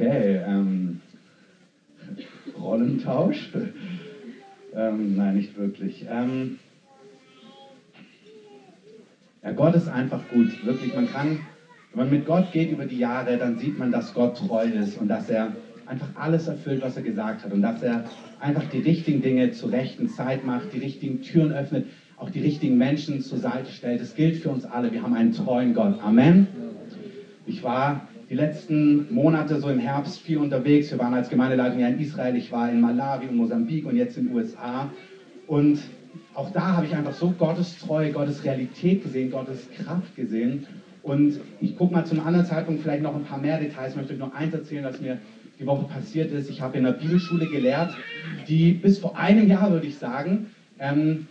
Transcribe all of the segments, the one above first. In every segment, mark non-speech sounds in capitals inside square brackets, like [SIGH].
Okay, ähm, Rollentausch? ähm, nein, nicht wirklich. Ähm, ja, Gott ist einfach gut. Wirklich, man kann, wenn man mit Gott geht über die Jahre, dann sieht man, dass Gott treu ist und dass er einfach alles erfüllt, was er gesagt hat und dass er einfach die richtigen Dinge zur rechten Zeit macht, die richtigen Türen öffnet, auch die richtigen Menschen zur Seite stellt. Das gilt für uns alle. Wir haben einen treuen Gott. Amen. Ich war die letzten Monate so im Herbst viel unterwegs. Wir waren als Gemeindeleitung ja in Israel, ich war in Malawi und Mosambik und jetzt in den USA. Und auch da habe ich einfach so Gottes Treue, Gottes Realität gesehen, Gottes Kraft gesehen. Und ich gucke mal zum anderen Zeitpunkt vielleicht noch ein paar mehr Details. Ich möchte euch nur eins erzählen, was mir die Woche passiert ist. Ich habe in einer Bibelschule gelehrt, die bis vor einem Jahr, würde ich sagen, ähm,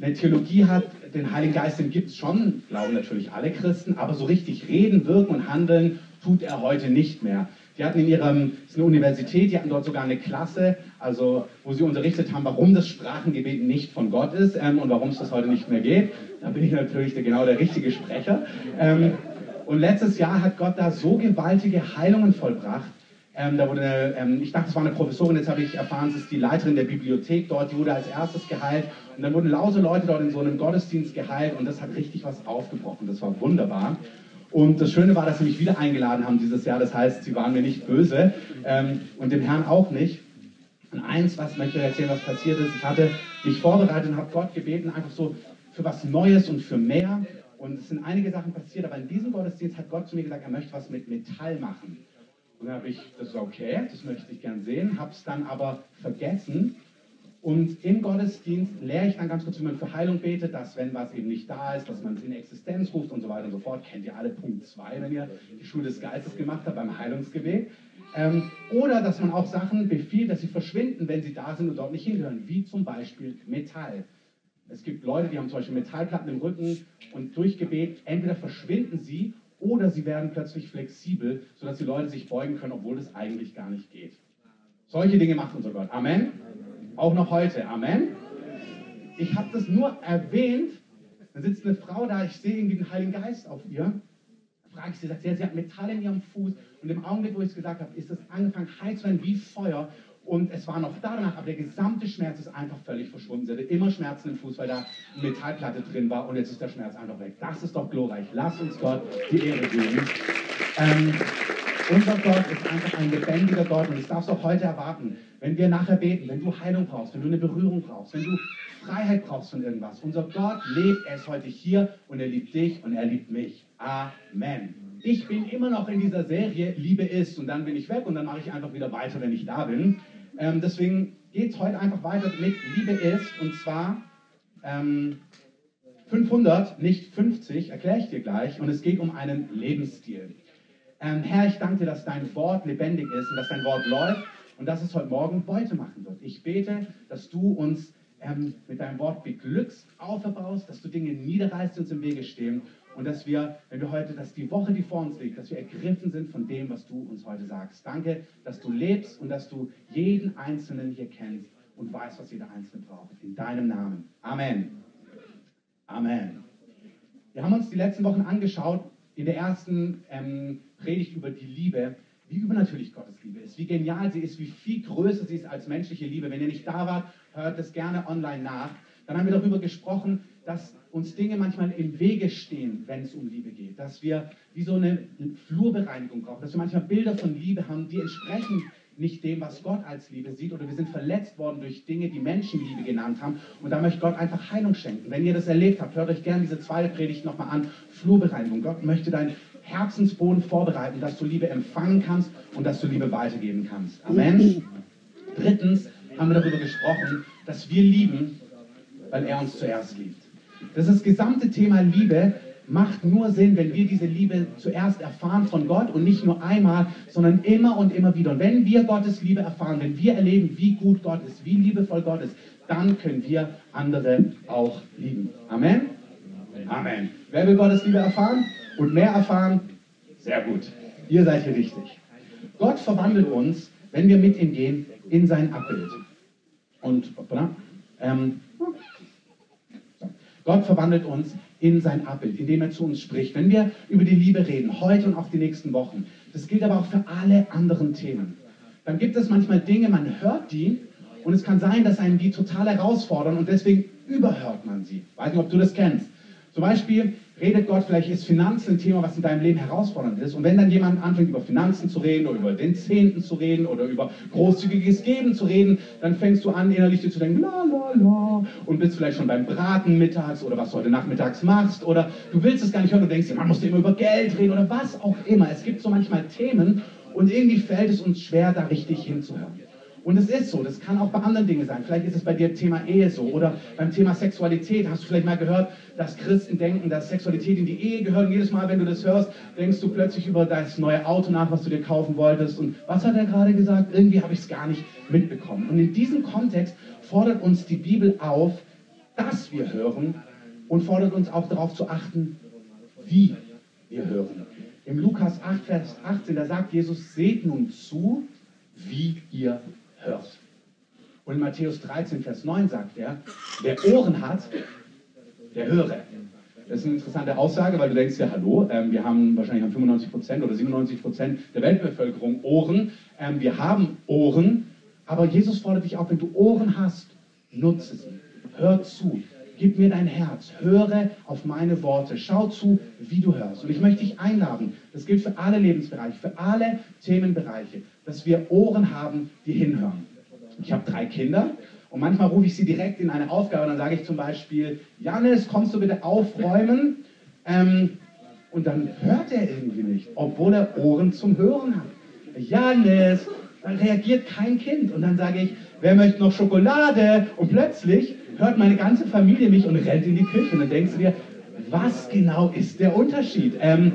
eine Theologie hat, den Heiligen Geist, den gibt es schon, glauben natürlich alle Christen, aber so richtig reden, wirken und handeln tut er heute nicht mehr. Die hatten in ihrem, das ist eine Universität, die hatten dort sogar eine Klasse, also wo sie unterrichtet haben, warum das Sprachengebet nicht von Gott ist ähm, und warum es das heute nicht mehr geht. Da bin ich natürlich genau der richtige Sprecher. Ähm, und letztes Jahr hat Gott da so gewaltige Heilungen vollbracht. Ähm, da wurde, ähm, ich dachte, es war eine Professorin, jetzt habe ich erfahren, es ist die Leiterin der Bibliothek dort, die wurde als erstes geheilt. Und dann wurden lause Leute dort in so einem Gottesdienst geheilt und das hat richtig was aufgebrochen. Das war wunderbar. Und das Schöne war, dass sie mich wieder eingeladen haben dieses Jahr. Das heißt, sie waren mir nicht böse ähm, und dem Herrn auch nicht. Und eins, was möchte ich erzählen, was passiert ist. Ich hatte mich vorbereitet und habe Gott gebeten, einfach so für was Neues und für mehr. Und es sind einige Sachen passiert, aber in diesem Gottesdienst hat Gott zu mir gesagt, er möchte was mit Metall machen. Und dann habe ich, das ist okay, das möchte ich gern sehen, habe es dann aber vergessen und im Gottesdienst lehre ich dann ganz kurz, wie man für Heilung betet, dass wenn was eben nicht da ist, dass man es in Existenz ruft und so weiter und so fort. Kennt ihr alle Punkt 2, wenn ihr die Schule des Geistes gemacht habt beim Heilungsgebet. Ähm, oder dass man auch Sachen befiehlt, dass sie verschwinden, wenn sie da sind und dort nicht hingehören, wie zum Beispiel Metall. Es gibt Leute, die haben zum Beispiel Metallplatten im Rücken und durch Gebet entweder verschwinden sie oder sie werden plötzlich flexibel, sodass die Leute sich beugen können, obwohl es eigentlich gar nicht geht. Solche Dinge macht unser Gott. Amen. Auch noch heute. Amen. Ich habe das nur erwähnt. Da sitzt eine Frau da, ich sehe irgendwie den Heiligen Geist auf ihr. Frage ich sie, sagt sie, sie hat Metall in ihrem Fuß. Und im Augenblick, wo ich es gesagt habe, ist es angefangen heiß zu werden wie Feuer. Und es war noch da danach, aber der gesamte Schmerz ist einfach völlig verschwunden. Sie hatte immer Schmerzen im Fuß, weil da eine Metallplatte drin war und jetzt ist der Schmerz einfach weg. Das ist doch glorreich. Lass uns Gott die Ehre geben. Ähm, unser Gott ist einfach ein lebendiger Gott und das darfst du auch heute erwarten. Wenn wir nachher beten, wenn du Heilung brauchst, wenn du eine Berührung brauchst, wenn du Freiheit brauchst von irgendwas, unser Gott lebt, er ist heute hier und er liebt dich und er liebt mich. Amen. Ich bin immer noch in dieser Serie Liebe ist und dann bin ich weg und dann mache ich einfach wieder weiter, wenn ich da bin. Ähm, deswegen geht es heute einfach weiter mit Liebe ist und zwar ähm, 500, nicht 50, erkläre ich dir gleich und es geht um einen Lebensstil. Ähm, Herr, ich danke dir, dass dein Wort lebendig ist und dass dein Wort läuft und dass es heute Morgen Beute machen wird. Ich bete, dass du uns ähm, mit deinem Wort beglückst, auferbaust, dass du Dinge niederreißt, die uns im Wege stehen und dass wir, wenn wir heute, dass die Woche, die vor uns liegt, dass wir ergriffen sind von dem, was du uns heute sagst. Danke, dass du lebst und dass du jeden Einzelnen hier kennst und weißt, was jeder Einzelne braucht. In deinem Namen. Amen. Amen. Wir haben uns die letzten Wochen angeschaut, in der ersten ähm, Predigt über die Liebe, wie übernatürlich Gottes Liebe ist, wie genial sie ist, wie viel größer sie ist als menschliche Liebe. Wenn ihr nicht da wart, hört es gerne online nach. Dann haben wir darüber gesprochen, dass uns Dinge manchmal im Wege stehen, wenn es um Liebe geht. Dass wir wie so eine Flurbereinigung brauchen, dass wir manchmal Bilder von Liebe haben, die entsprechen nicht dem, was Gott als Liebe sieht. Oder wir sind verletzt worden durch Dinge, die Menschen Liebe genannt haben. Und da möchte Gott einfach Heilung schenken. Wenn ihr das erlebt habt, hört euch gerne diese zweite Predigt nochmal an. Flurbereinigung. Gott möchte dein Herzensboden vorbereiten, dass du Liebe empfangen kannst und dass du Liebe weitergeben kannst. Amen. Drittens haben wir darüber gesprochen, dass wir lieben, weil er uns zuerst liebt. Das ist das gesamte Thema Liebe macht nur Sinn, wenn wir diese Liebe zuerst erfahren von Gott und nicht nur einmal, sondern immer und immer wieder. Und wenn wir Gottes Liebe erfahren, wenn wir erleben, wie gut Gott ist, wie liebevoll Gott ist, dann können wir andere auch lieben. Amen. Amen. Wer will Gottes Liebe erfahren und mehr erfahren? Sehr gut. Ihr seid hier richtig. Gott verwandelt uns, wenn wir mit ihm gehen, in sein Abbild. Und ähm, Gott verwandelt uns in sein Abbild, indem er zu uns spricht. Wenn wir über die Liebe reden, heute und auch die nächsten Wochen, Das gilt aber auch für alle anderen Themen. Dann gibt es manchmal Dinge, man hört die und es kann sein, dass einen die total herausfordern und deswegen überhört man sie. Ich weiß nicht, ob du das kennst. Zum Beispiel redet Gott, vielleicht ist Finanzen ein Thema, was in deinem Leben herausfordernd ist. Und wenn dann jemand anfängt, über Finanzen zu reden oder über den Zehnten zu reden oder über großzügiges Geben zu reden, dann fängst du an, innerlich dir zu denken, la la la, und bist vielleicht schon beim Braten mittags oder was du heute nachmittags machst oder du willst es gar nicht hören, du denkst, man muss immer über Geld reden oder was auch immer. Es gibt so manchmal Themen und irgendwie fällt es uns schwer, da richtig hinzuhören. Und es ist so, das kann auch bei anderen Dingen sein. Vielleicht ist es bei dir Thema Ehe so oder beim Thema Sexualität. Hast du vielleicht mal gehört, dass Christen denken, dass Sexualität in die Ehe gehört. Und jedes Mal, wenn du das hörst, denkst du plötzlich über das neue Auto nach, was du dir kaufen wolltest. Und was hat er gerade gesagt? Irgendwie habe ich es gar nicht mitbekommen. Und in diesem Kontext fordert uns die Bibel auf, dass wir hören und fordert uns auch darauf zu achten, wie wir hören. Im Lukas 8, Vers 18, da sagt Jesus, seht nun zu, wie ihr hört. Und in Matthäus 13, Vers 9 sagt er, wer Ohren hat, der höre. Das ist eine interessante Aussage, weil du denkst ja, hallo, ähm, wir haben wahrscheinlich 95 Prozent oder 97 Prozent der Weltbevölkerung Ohren. Ähm, wir haben Ohren, aber Jesus fordert dich auf, wenn du Ohren hast, nutze sie. Hör zu. Gib mir dein Herz. Höre auf meine Worte. Schau zu, wie du hörst. Und ich möchte dich einladen, das gilt für alle Lebensbereiche, für alle Themenbereiche, dass wir Ohren haben, die hinhören. Ich habe drei Kinder und manchmal rufe ich sie direkt in eine Aufgabe. Dann sage ich zum Beispiel, Janis, kommst du bitte aufräumen? Ähm, und dann hört er irgendwie nicht, obwohl er Ohren zum Hören hat. Janis, dann reagiert kein Kind. Und dann sage ich, wer möchte noch Schokolade? Und plötzlich hört meine ganze Familie mich und rennt in die Küche. Und dann denkst du dir, was genau ist der Unterschied? Ähm,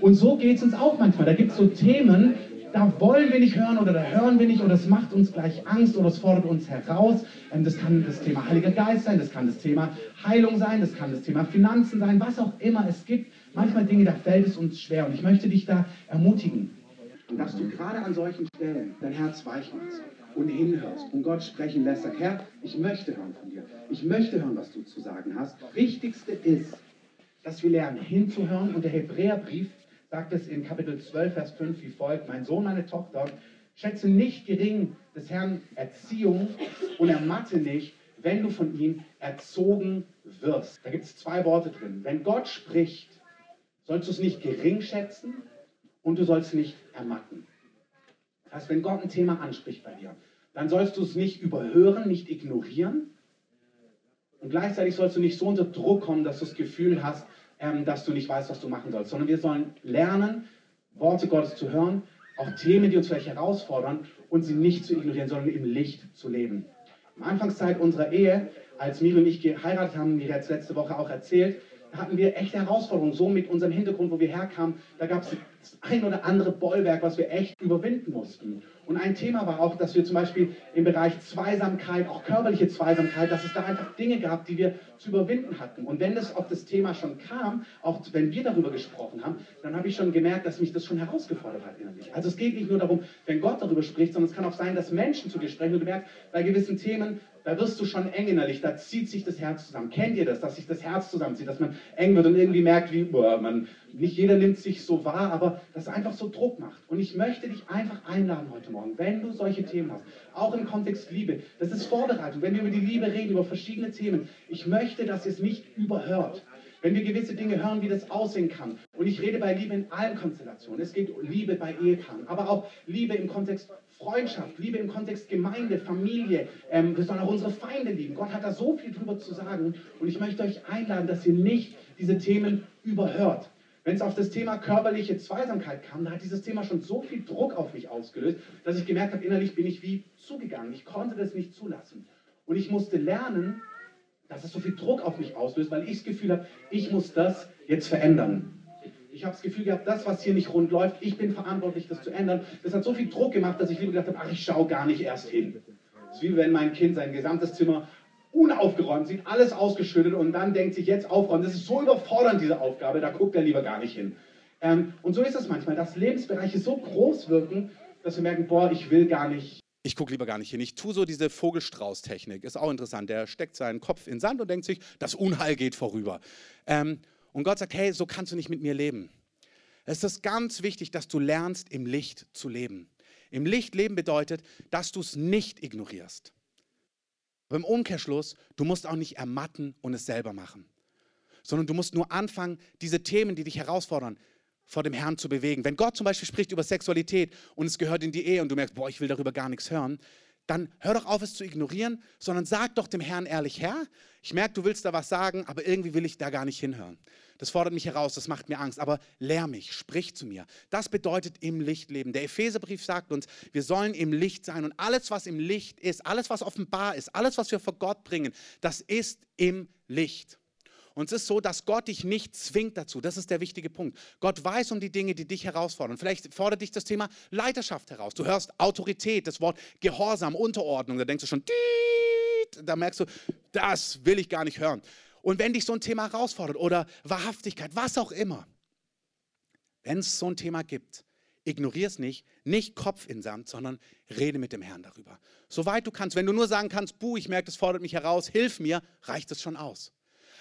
und so geht es uns auch manchmal. Da gibt es so Themen, da wollen wir nicht hören oder da hören wir nicht oder es macht uns gleich Angst oder es fordert uns heraus. Ähm, das kann das Thema Heiliger Geist sein, das kann das Thema Heilung sein, das kann das Thema Finanzen sein, was auch immer. Es gibt manchmal Dinge, da fällt es uns schwer und ich möchte dich da ermutigen, dass du gerade an solchen Stellen dein Herz weich machst und hinhörst und Gott sprechen lässt. Sag, Herr, ich möchte hören von dir. Ich möchte hören, was du zu sagen hast. Wichtigste ist, dass wir lernen, hinzuhören und der Hebräerbrief sagt es in Kapitel 12, Vers 5 wie folgt, mein Sohn, meine Tochter, schätze nicht gering des Herrn Erziehung und ermatte nicht, wenn du von ihm erzogen wirst. Da gibt es zwei Worte drin. Wenn Gott spricht, sollst du es nicht gering schätzen und du sollst nicht ermatten. Das heißt, wenn Gott ein Thema anspricht bei dir, dann sollst du es nicht überhören, nicht ignorieren. Und gleichzeitig sollst du nicht so unter Druck kommen, dass du das Gefühl hast, ähm, dass du nicht weißt, was du machen sollst, sondern wir sollen lernen, Worte Gottes zu hören, auch Themen, die uns vielleicht herausfordern, und sie nicht zu ignorieren, sondern im Licht zu leben. Am Anfangszeit unserer Ehe, als Miri und ich geheiratet haben, wie jetzt letzte Woche auch erzählt, hatten wir echte Herausforderungen, so mit unserem Hintergrund, wo wir herkamen, da gab es das ein oder andere Bollwerk, was wir echt überwinden mussten. Und ein Thema war auch, dass wir zum Beispiel im Bereich Zweisamkeit, auch körperliche Zweisamkeit, dass es da einfach Dinge gab, die wir zu überwinden hatten. Und wenn das auf das Thema schon kam, auch wenn wir darüber gesprochen haben, dann habe ich schon gemerkt, dass mich das schon herausgefordert hat innerlich. Also es geht nicht nur darum, wenn Gott darüber spricht, sondern es kann auch sein, dass Menschen zu dir sprechen und du merkst, bei gewissen Themen, da wirst du schon eng innerlich, da zieht sich das Herz zusammen. Kennt ihr das, dass sich das Herz zusammenzieht, dass man eng wird und irgendwie merkt, wie, boah, man, nicht jeder nimmt sich so wahr, aber das einfach so Druck macht. Und ich möchte dich einfach einladen heute Morgen, wenn du solche Themen hast, auch im Kontext Liebe, das ist Vorbereitung, wenn wir über die Liebe reden, über verschiedene Themen, ich möchte, dass ihr es nicht überhört. Wenn wir gewisse Dinge hören, wie das aussehen kann. Und ich rede bei Liebe in allen Konstellationen. Es geht um Liebe bei Ehepaaren, aber auch Liebe im Kontext Freundschaft, Liebe im Kontext Gemeinde, Familie. Ähm, wir sollen auch unsere Feinde lieben. Gott hat da so viel drüber zu sagen. Und ich möchte euch einladen, dass ihr nicht diese Themen überhört. Wenn es auf das Thema körperliche Zweisamkeit kam, da hat dieses Thema schon so viel Druck auf mich ausgelöst, dass ich gemerkt habe, innerlich bin ich wie zugegangen. Ich konnte das nicht zulassen. Und ich musste lernen, dass es so viel Druck auf mich auslöst, weil ich das Gefühl habe, ich muss das jetzt verändern. Ich habe das Gefühl gehabt, das, was hier nicht rund läuft, ich bin verantwortlich, das zu ändern. Das hat so viel Druck gemacht, dass ich lieber gedacht habe, ach, ich schaue gar nicht erst hin. Es ist wie wenn mein Kind sein gesamtes Zimmer unaufgeräumt sieht, alles ausgeschüttet und dann denkt sich jetzt aufräumen. Das ist so überfordernd, diese Aufgabe, da guckt er lieber gar nicht hin. Ähm, und so ist es manchmal, dass Lebensbereiche so groß wirken, dass wir merken, boah, ich will gar nicht ich gucke lieber gar nicht hin. Ich tue so diese Vogelstrauß-Technik. Ist auch interessant. Der steckt seinen Kopf in Sand und denkt sich, das Unheil geht vorüber. Ähm, und Gott sagt, hey, so kannst du nicht mit mir leben. Es ist ganz wichtig, dass du lernst, im Licht zu leben. Im Licht leben bedeutet, dass du es nicht ignorierst. Aber im Umkehrschluss, du musst auch nicht ermatten und es selber machen, sondern du musst nur anfangen, diese Themen, die dich herausfordern, vor dem Herrn zu bewegen. Wenn Gott zum Beispiel spricht über Sexualität und es gehört in die Ehe und du merkst, boah, ich will darüber gar nichts hören, dann hör doch auf, es zu ignorieren, sondern sag doch dem Herrn ehrlich, Herr, ich merke, du willst da was sagen, aber irgendwie will ich da gar nicht hinhören. Das fordert mich heraus, das macht mir Angst, aber lehr mich, sprich zu mir. Das bedeutet im Licht leben. Der Epheserbrief sagt uns, wir sollen im Licht sein und alles, was im Licht ist, alles, was offenbar ist, alles, was wir vor Gott bringen, das ist im Licht. Und es ist so, dass Gott dich nicht zwingt dazu. Das ist der wichtige Punkt. Gott weiß um die Dinge, die dich herausfordern. Vielleicht fordert dich das Thema Leiterschaft heraus. Du hörst Autorität, das Wort Gehorsam, Unterordnung. Da denkst du schon, da merkst du, das will ich gar nicht hören. Und wenn dich so ein Thema herausfordert oder Wahrhaftigkeit, was auch immer, wenn es so ein Thema gibt, ignorier es nicht, nicht Kopf in Sand, sondern rede mit dem Herrn darüber. Soweit du kannst. Wenn du nur sagen kannst, buh, ich merke, das fordert mich heraus, hilf mir, reicht es schon aus.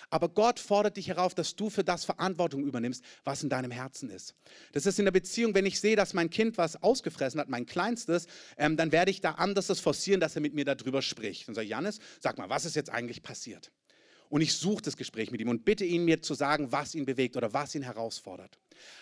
Aber Gott fordert dich herauf, dass du für das Verantwortung übernimmst, was in deinem Herzen ist. Das ist in der Beziehung, wenn ich sehe, dass mein Kind was ausgefressen hat, mein Kleinstes, ähm, dann werde ich da anders das forcieren, dass er mit mir darüber spricht. Und sage, Janis, sag mal, was ist jetzt eigentlich passiert? Und ich suche das Gespräch mit ihm und bitte ihn, mir zu sagen, was ihn bewegt oder was ihn herausfordert.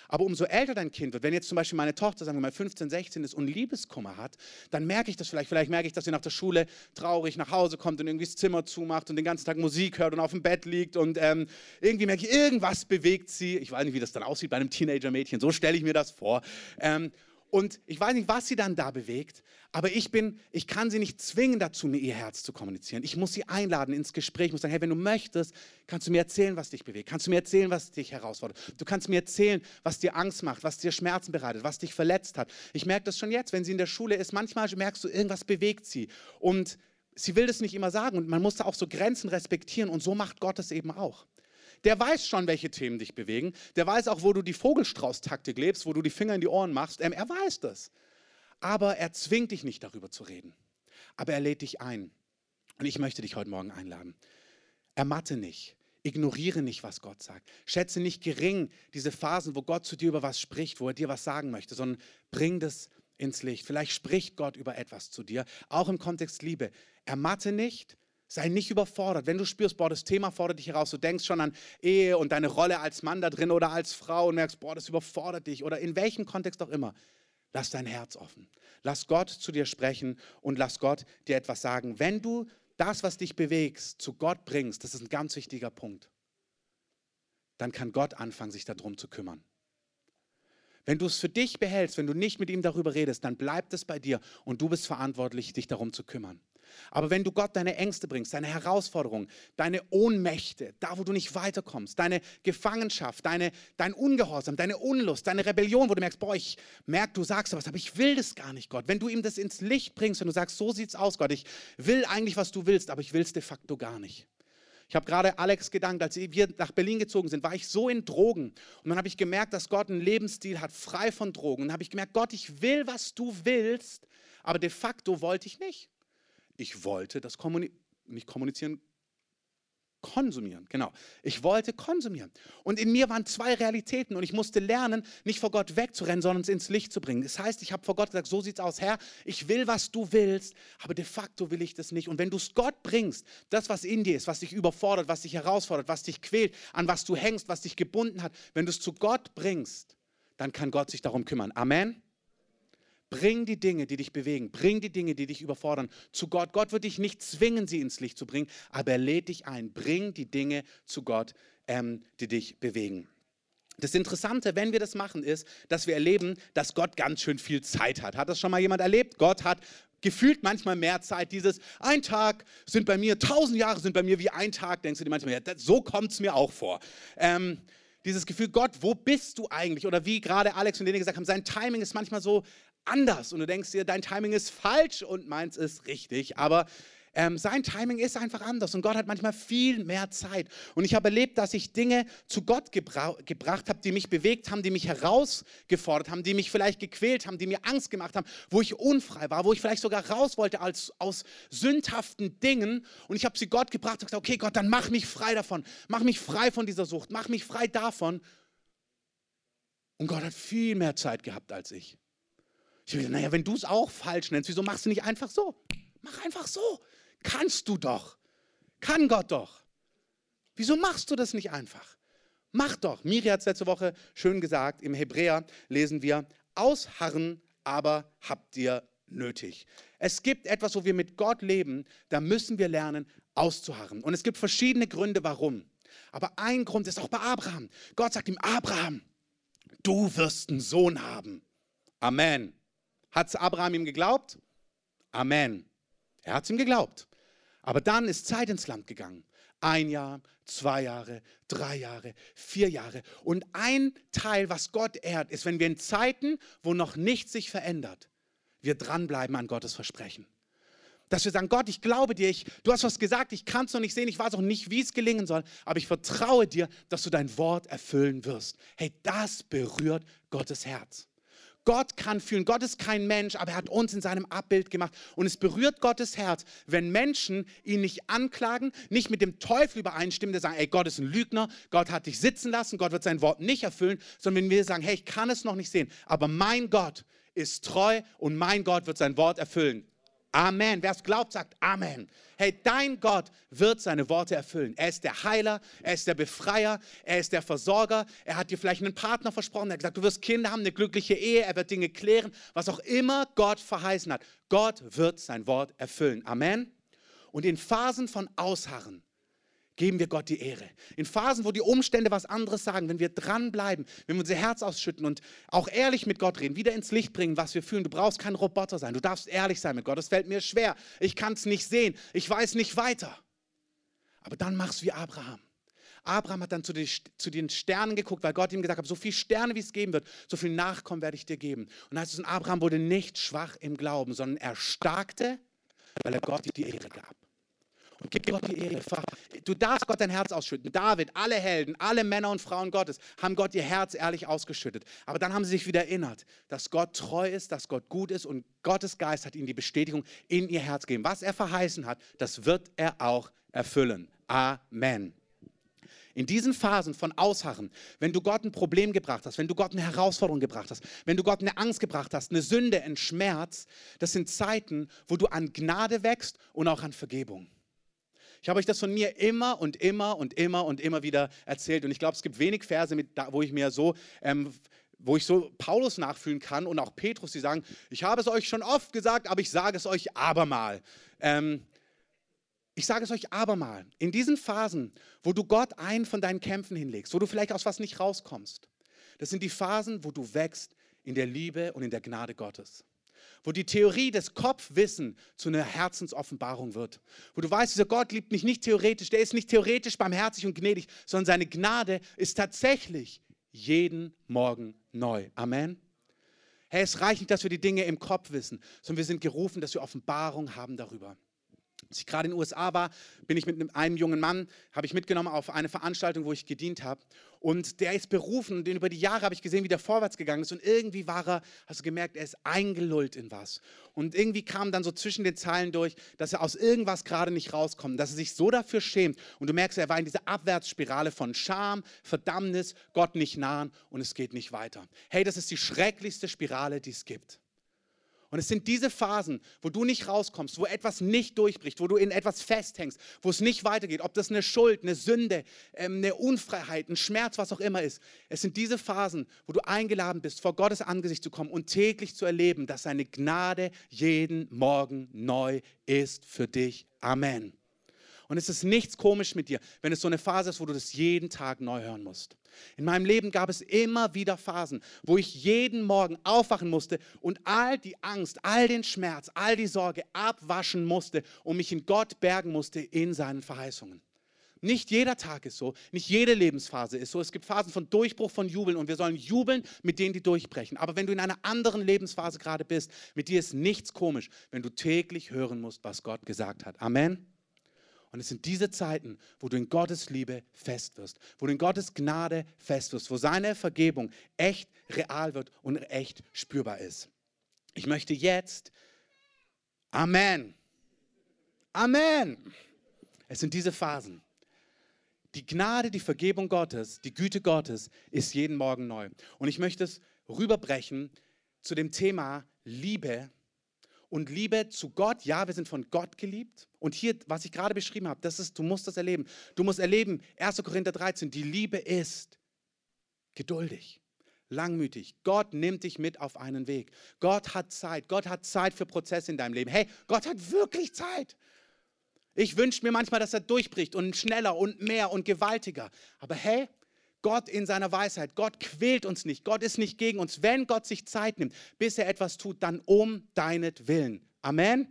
Aber umso älter dein Kind wird, wenn jetzt zum Beispiel meine Tochter, sagen wir mal 15, 16 ist und Liebeskummer hat, dann merke ich das vielleicht. Vielleicht merke ich, dass sie nach der Schule traurig nach Hause kommt und irgendwie das Zimmer zumacht und den ganzen Tag Musik hört und auf dem Bett liegt und ähm, irgendwie merke ich, irgendwas bewegt sie. Ich weiß nicht, wie das dann aussieht bei einem Teenager-Mädchen. So stelle ich mir das vor. Ähm, und ich weiß nicht, was sie dann da bewegt, aber ich bin, ich kann sie nicht zwingen dazu, mir ihr Herz zu kommunizieren. Ich muss sie einladen ins Gespräch. Ich muss sagen, hey, wenn du möchtest, kannst du mir erzählen, was dich bewegt. Kannst du mir erzählen, was dich herausfordert. Du kannst mir erzählen, was dir Angst macht, was dir Schmerzen bereitet, was dich verletzt hat. Ich merke das schon jetzt, wenn sie in der Schule ist. Manchmal merkst du, irgendwas bewegt sie. Und sie will das nicht immer sagen. Und man muss da auch so Grenzen respektieren. Und so macht Gott es eben auch der weiß schon, welche Themen dich bewegen. Der weiß auch, wo du die Vogelstrauß-Taktik lebst, wo du die Finger in die Ohren machst. Ähm, er weiß das. Aber er zwingt dich nicht darüber zu reden. Aber er lädt dich ein. Und ich möchte dich heute Morgen einladen. Ermatte nicht. Ignoriere nicht, was Gott sagt. Schätze nicht gering diese Phasen, wo Gott zu dir über was spricht, wo er dir was sagen möchte, sondern bring das ins Licht. Vielleicht spricht Gott über etwas zu dir, auch im Kontext Liebe. Ermatte nicht, Sei nicht überfordert. Wenn du spürst, boah, das Thema fordert dich heraus, du denkst schon an Ehe und deine Rolle als Mann da drin oder als Frau und merkst, boah, das überfordert dich oder in welchem Kontext auch immer. Lass dein Herz offen. Lass Gott zu dir sprechen und lass Gott dir etwas sagen. Wenn du das, was dich bewegst, zu Gott bringst, das ist ein ganz wichtiger Punkt, dann kann Gott anfangen, sich darum zu kümmern. Wenn du es für dich behältst, wenn du nicht mit ihm darüber redest, dann bleibt es bei dir und du bist verantwortlich, dich darum zu kümmern. Aber wenn du Gott deine Ängste bringst, deine Herausforderungen, deine Ohnmächte, da wo du nicht weiterkommst, deine Gefangenschaft, deine, dein Ungehorsam, deine Unlust, deine Rebellion, wo du merkst, boah, ich merke, du sagst was, aber ich will das gar nicht, Gott. Wenn du ihm das ins Licht bringst und du sagst, so sieht's aus, Gott, ich will eigentlich, was du willst, aber ich will es de facto gar nicht. Ich habe gerade Alex gedankt, als wir nach Berlin gezogen sind, war ich so in Drogen. Und dann habe ich gemerkt, dass Gott einen Lebensstil hat, frei von Drogen. Und dann habe ich gemerkt, Gott, ich will, was du willst, aber de facto wollte ich nicht. Ich wollte das Kommuni nicht kommunizieren, konsumieren. Genau. Ich wollte konsumieren. Und in mir waren zwei Realitäten und ich musste lernen, nicht vor Gott wegzurennen, sondern es ins Licht zu bringen. Das heißt, ich habe vor Gott gesagt, so sieht's aus, Herr, ich will, was du willst, aber de facto will ich das nicht. Und wenn du es Gott bringst, das, was in dir ist, was dich überfordert, was dich herausfordert, was dich quält, an was du hängst, was dich gebunden hat, wenn du es zu Gott bringst, dann kann Gott sich darum kümmern. Amen. Bring die Dinge, die dich bewegen, bring die Dinge, die dich überfordern, zu Gott. Gott wird dich nicht zwingen, sie ins Licht zu bringen, aber er lädt dich ein. Bring die Dinge zu Gott, ähm, die dich bewegen. Das Interessante, wenn wir das machen, ist, dass wir erleben, dass Gott ganz schön viel Zeit hat. Hat das schon mal jemand erlebt? Gott hat gefühlt manchmal mehr Zeit. Dieses ein Tag sind bei mir, tausend Jahre sind bei mir wie ein Tag, denkst du dir manchmal, ja, das, so kommt es mir auch vor. Ähm, dieses Gefühl, Gott, wo bist du eigentlich? Oder wie gerade Alex und Lene gesagt haben, sein Timing ist manchmal so anders und du denkst dir, dein Timing ist falsch und meins ist richtig. Aber ähm, sein Timing ist einfach anders und Gott hat manchmal viel mehr Zeit. Und ich habe erlebt, dass ich Dinge zu Gott gebra gebracht habe, die mich bewegt haben, die mich herausgefordert haben, die mich vielleicht gequält haben, die mir Angst gemacht haben, wo ich unfrei war, wo ich vielleicht sogar raus wollte als, aus sündhaften Dingen. Und ich habe sie Gott gebracht und gesagt, okay Gott, dann mach mich frei davon. Mach mich frei von dieser Sucht. Mach mich frei davon. Und Gott hat viel mehr Zeit gehabt als ich. Ich habe gesagt, naja, wenn du es auch falsch nennst, wieso machst du nicht einfach so? Mach einfach so. Kannst du doch. Kann Gott doch. Wieso machst du das nicht einfach? Mach doch. Miri hat es letzte Woche schön gesagt. Im Hebräer lesen wir, ausharren aber habt ihr nötig. Es gibt etwas, wo wir mit Gott leben, da müssen wir lernen, auszuharren. Und es gibt verschiedene Gründe, warum. Aber ein Grund ist auch bei Abraham. Gott sagt ihm, Abraham, du wirst einen Sohn haben. Amen. Hat Abraham ihm geglaubt? Amen. Er hat es ihm geglaubt. Aber dann ist Zeit ins Land gegangen. Ein Jahr, zwei Jahre, drei Jahre, vier Jahre. Und ein Teil, was Gott ehrt, ist, wenn wir in Zeiten, wo noch nichts sich verändert, wir dranbleiben an Gottes Versprechen. Dass wir sagen, Gott, ich glaube dir, ich, du hast was gesagt, ich kann es noch nicht sehen, ich weiß auch nicht, wie es gelingen soll, aber ich vertraue dir, dass du dein Wort erfüllen wirst. Hey, das berührt Gottes Herz. Gott kann fühlen. Gott ist kein Mensch, aber er hat uns in seinem Abbild gemacht. Und es berührt Gottes Herz, wenn Menschen ihn nicht anklagen, nicht mit dem Teufel übereinstimmen, der sagen, ey, Gott ist ein Lügner, Gott hat dich sitzen lassen, Gott wird sein Wort nicht erfüllen, sondern wenn wir sagen, hey, ich kann es noch nicht sehen, aber mein Gott ist treu und mein Gott wird sein Wort erfüllen. Amen. Wer es glaubt, sagt Amen. Hey, dein Gott wird seine Worte erfüllen. Er ist der Heiler, er ist der Befreier, er ist der Versorger. Er hat dir vielleicht einen Partner versprochen. Er hat gesagt, du wirst Kinder haben, eine glückliche Ehe. Er wird Dinge klären, was auch immer Gott verheißen hat. Gott wird sein Wort erfüllen. Amen. Und in Phasen von Ausharren geben wir Gott die Ehre. In Phasen, wo die Umstände was anderes sagen, wenn wir dranbleiben, wenn wir unser Herz ausschütten und auch ehrlich mit Gott reden, wieder ins Licht bringen, was wir fühlen. Du brauchst kein Roboter sein, du darfst ehrlich sein mit Gott. Das fällt mir schwer. Ich kann es nicht sehen. Ich weiß nicht weiter. Aber dann machst du wie Abraham. Abraham hat dann zu, den Sternen geguckt, weil Gott ihm gesagt hat, so viele Sterne, wie es geben wird, so viel Nachkommen werde ich dir geben. Und heißt es, Abraham wurde nicht schwach im Glauben, sondern er starkte, weil er Gott die Ehre gab. Und gib Gott die Ehre. Du darfst Gott dein Herz ausschütten. David, alle Helden, alle Männer und Frauen Gottes haben Gott ihr Herz ehrlich ausgeschüttet. Aber dann haben sie sich wieder erinnert, dass Gott treu ist, dass Gott gut ist und Gottes Geist hat ihnen die Bestätigung in ihr Herz gegeben. Was er verheißen hat, das wird er auch erfüllen. Amen. In diesen Phasen von Ausharren, wenn du Gott ein Problem gebracht hast, wenn du Gott eine Herausforderung gebracht hast, wenn du Gott eine Angst gebracht hast, eine Sünde, einen Schmerz, das sind Zeiten, wo du an Gnade wächst und auch an Vergebung. Ich habe euch das von mir immer und immer und immer und immer wieder erzählt. Und ich glaube, es gibt wenig Verse, mit, wo ich mir so, ähm, wo ich so Paulus nachfühlen kann und auch Petrus, die sagen, ich habe es euch schon oft gesagt, aber ich sage es euch abermal. Ähm, ich sage es euch abermal. In diesen Phasen, wo du Gott einen von deinen Kämpfen hinlegst, wo du vielleicht aus was nicht rauskommst, das sind die Phasen, wo du wächst in der Liebe und in der Gnade Gottes wo die Theorie des Kopfwissen zu einer Herzensoffenbarung wird. Wo du weißt, dieser Gott liebt mich nicht theoretisch, der ist nicht theoretisch barmherzig und gnädig, sondern seine Gnade ist tatsächlich jeden Morgen neu. Amen. Hey, es reicht nicht, dass wir die Dinge im Kopf wissen, sondern wir sind gerufen, dass wir Offenbarung haben darüber. Als ich gerade in den USA war, bin ich mit einem jungen Mann, habe ich mitgenommen auf eine Veranstaltung, wo ich gedient habe. Und der ist berufen und über die Jahre habe ich gesehen, wie der vorwärts gegangen ist. Und irgendwie war er, hast du gemerkt, er ist eingelullt in was. Und irgendwie kam dann so zwischen den Zeilen durch, dass er aus irgendwas gerade nicht rauskommt, dass er sich so dafür schämt. Und du merkst, er war in dieser Abwärtsspirale von Scham, Verdammnis, Gott nicht nahen und es geht nicht weiter. Hey, das ist die schrecklichste Spirale, die es gibt. Und es sind diese Phasen, wo du nicht rauskommst, wo etwas nicht durchbricht, wo du in etwas festhängst, wo es nicht weitergeht, ob das eine Schuld, eine Sünde, ähm, eine Unfreiheit, ein Schmerz, was auch immer ist. Es sind diese Phasen, wo du eingeladen bist, vor Gottes Angesicht zu kommen und täglich zu erleben, dass seine Gnade jeden Morgen neu ist für dich. Amen. Und es ist nichts komisch mit dir, wenn es so eine Phase ist, wo du das jeden Tag neu hören musst. In meinem Leben gab es immer wieder Phasen, wo ich jeden Morgen aufwachen musste und all die Angst, all den Schmerz, all die Sorge abwaschen musste und mich in Gott bergen musste in seinen Verheißungen. Nicht jeder Tag ist so, nicht jede Lebensphase ist so. Es gibt Phasen von Durchbruch, von Jubeln und wir sollen jubeln mit denen, die durchbrechen. Aber wenn du in einer anderen Lebensphase gerade bist, mit dir ist nichts komisch, wenn du täglich hören musst, was Gott gesagt hat. Amen. Und es sind diese Zeiten, wo du in Gottes Liebe fest wirst, wo du in Gottes Gnade fest wirst, wo seine Vergebung echt real wird und echt spürbar ist. Ich möchte jetzt, Amen, Amen. Es sind diese Phasen, Die Gnade, die Vergebung Gottes, die Güte Gottes ist jeden Morgen neu. Und ich möchte es rüberbrechen zu dem Thema Liebe und Liebe zu Gott. Ja, wir sind von Gott geliebt. Und hier, was ich gerade beschrieben habe, das ist, du musst das erleben. Du musst erleben, 1. Korinther 13, die Liebe ist geduldig, langmütig. Gott nimmt dich mit auf einen Weg. Gott hat Zeit. Gott hat Zeit für Prozesse in deinem Leben. Hey, Gott hat wirklich Zeit. Ich wünsche mir manchmal, dass er durchbricht und schneller und mehr und gewaltiger. Aber hey, Gott in seiner Weisheit, Gott quält uns nicht, Gott ist nicht gegen uns. Wenn Gott sich Zeit nimmt, bis er etwas tut, dann um deinetwillen. Amen.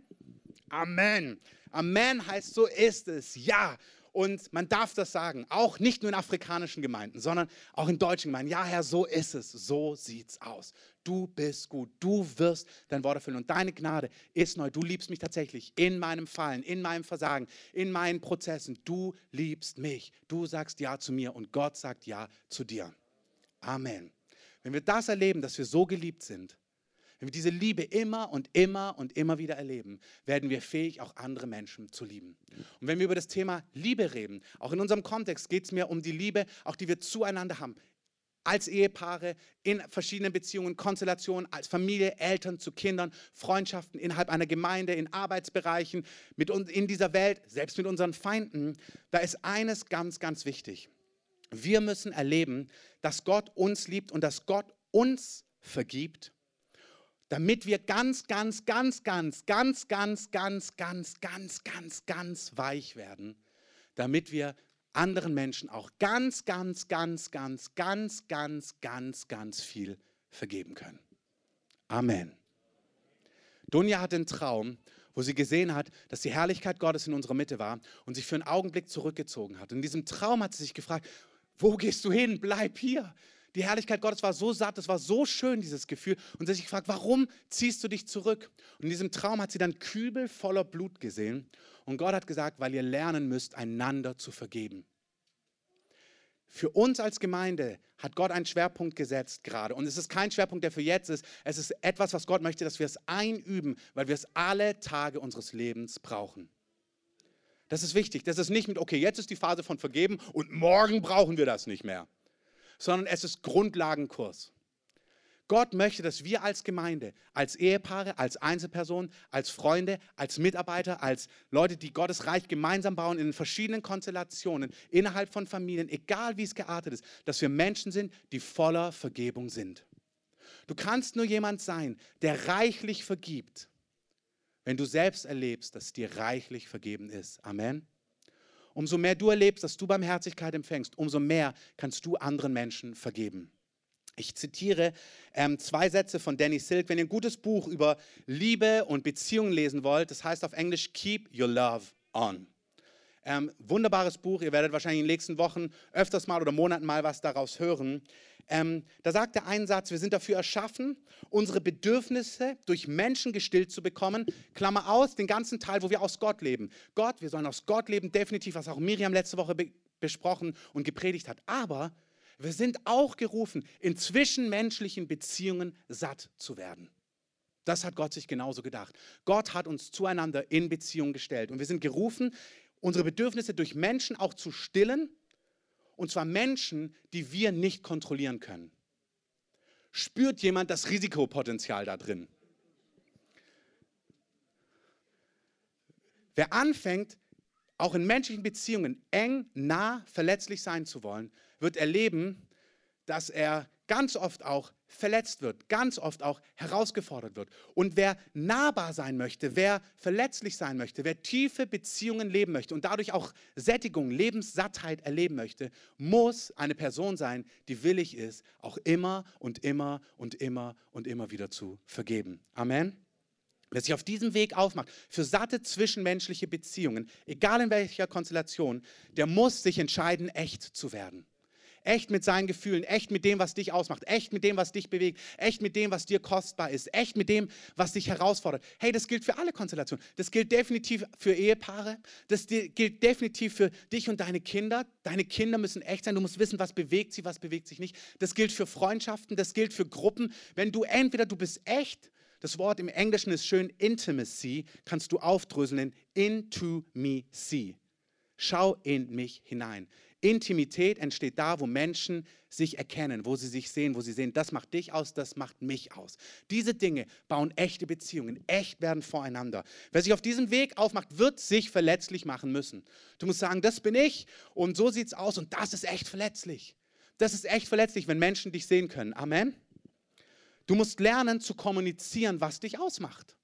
Amen. Amen heißt, so ist es. Ja. Und man darf das sagen, auch nicht nur in afrikanischen Gemeinden, sondern auch in deutschen Gemeinden. Ja, Herr, so ist es, so sieht's aus. Du bist gut, du wirst dein Wort erfüllen und deine Gnade ist neu. Du liebst mich tatsächlich in meinem Fallen, in meinem Versagen, in meinen Prozessen. Du liebst mich. Du sagst Ja zu mir und Gott sagt Ja zu dir. Amen. Wenn wir das erleben, dass wir so geliebt sind, wenn wir diese Liebe immer und immer und immer wieder erleben, werden wir fähig, auch andere Menschen zu lieben. Und wenn wir über das Thema Liebe reden, auch in unserem Kontext geht es mir um die Liebe, auch die wir zueinander haben. Als Ehepaare, in verschiedenen Beziehungen, Konstellationen, als Familie, Eltern zu Kindern, Freundschaften innerhalb einer Gemeinde, in Arbeitsbereichen, mit uns, in dieser Welt, selbst mit unseren Feinden, da ist eines ganz, ganz wichtig. Wir müssen erleben, dass Gott uns liebt und dass Gott uns vergibt damit wir ganz, ganz, ganz, ganz, ganz, ganz, ganz, ganz, ganz, ganz, ganz weich werden, damit wir anderen Menschen auch ganz, ganz, ganz, ganz, ganz, ganz, ganz, ganz viel vergeben können. Amen. Dunja hatte einen Traum, wo sie gesehen hat, dass die Herrlichkeit Gottes in unserer Mitte war und sich für einen Augenblick zurückgezogen hat. In diesem Traum hat sie sich gefragt, wo gehst du hin? Bleib hier. Die Herrlichkeit Gottes war so satt, es war so schön, dieses Gefühl. Und sie hat sich gefragt, warum ziehst du dich zurück? Und in diesem Traum hat sie dann Kübel voller Blut gesehen. Und Gott hat gesagt, weil ihr lernen müsst, einander zu vergeben. Für uns als Gemeinde hat Gott einen Schwerpunkt gesetzt gerade. Und es ist kein Schwerpunkt, der für jetzt ist. Es ist etwas, was Gott möchte, dass wir es einüben, weil wir es alle Tage unseres Lebens brauchen. Das ist wichtig. Das ist nicht mit, okay, jetzt ist die Phase von Vergeben und morgen brauchen wir das nicht mehr sondern es ist Grundlagenkurs. Gott möchte, dass wir als Gemeinde, als Ehepaare, als Einzelpersonen, als Freunde, als Mitarbeiter, als Leute, die Gottes Reich gemeinsam bauen, in verschiedenen Konstellationen, innerhalb von Familien, egal wie es geartet ist, dass wir Menschen sind, die voller Vergebung sind. Du kannst nur jemand sein, der reichlich vergibt, wenn du selbst erlebst, dass dir reichlich vergeben ist. Amen. Umso mehr du erlebst, dass du Barmherzigkeit empfängst, umso mehr kannst du anderen Menschen vergeben. Ich zitiere ähm, zwei Sätze von Danny Silk. Wenn ihr ein gutes Buch über Liebe und Beziehungen lesen wollt, das heißt auf Englisch Keep Your Love On. Ähm, wunderbares Buch. Ihr werdet wahrscheinlich in den nächsten Wochen öfters mal oder Monaten mal was daraus hören. Ähm, da sagt der ein Satz, wir sind dafür erschaffen, unsere Bedürfnisse durch Menschen gestillt zu bekommen. Klammer aus, den ganzen Teil, wo wir aus Gott leben. Gott, wir sollen aus Gott leben, definitiv, was auch Miriam letzte Woche be besprochen und gepredigt hat. Aber wir sind auch gerufen, in zwischenmenschlichen Beziehungen satt zu werden. Das hat Gott sich genauso gedacht. Gott hat uns zueinander in Beziehung gestellt. Und wir sind gerufen, unsere Bedürfnisse durch Menschen auch zu stillen. Und zwar Menschen, die wir nicht kontrollieren können. Spürt jemand das Risikopotenzial da drin? Wer anfängt, auch in menschlichen Beziehungen eng, nah, verletzlich sein zu wollen, wird erleben, dass er ganz oft auch verletzt wird, ganz oft auch herausgefordert wird. Und wer nahbar sein möchte, wer verletzlich sein möchte, wer tiefe Beziehungen leben möchte und dadurch auch Sättigung, Lebenssattheit erleben möchte, muss eine Person sein, die willig ist, auch immer und immer und immer und immer wieder zu vergeben. Amen. Wer sich auf diesem Weg aufmacht, für satte zwischenmenschliche Beziehungen, egal in welcher Konstellation, der muss sich entscheiden, echt zu werden. Echt mit seinen Gefühlen, echt mit dem, was dich ausmacht, echt mit dem, was dich bewegt, echt mit dem, was dir kostbar ist, echt mit dem, was dich herausfordert. Hey, das gilt für alle Konstellationen. Das gilt definitiv für Ehepaare, das gilt definitiv für dich und deine Kinder. Deine Kinder müssen echt sein, du musst wissen, was bewegt sie, was bewegt sich nicht. Das gilt für Freundschaften, das gilt für Gruppen. Wenn du entweder du bist echt, das Wort im Englischen ist schön Intimacy, kannst du aufdröseln in into me see. Schau in mich hinein. Intimität entsteht da, wo Menschen sich erkennen, wo sie sich sehen, wo sie sehen, das macht dich aus, das macht mich aus. Diese Dinge bauen echte Beziehungen, echt werden voreinander. Wer sich auf diesem Weg aufmacht, wird sich verletzlich machen müssen. Du musst sagen, das bin ich und so sieht es aus und das ist echt verletzlich. Das ist echt verletzlich, wenn Menschen dich sehen können. Amen. Du musst lernen zu kommunizieren, was dich ausmacht.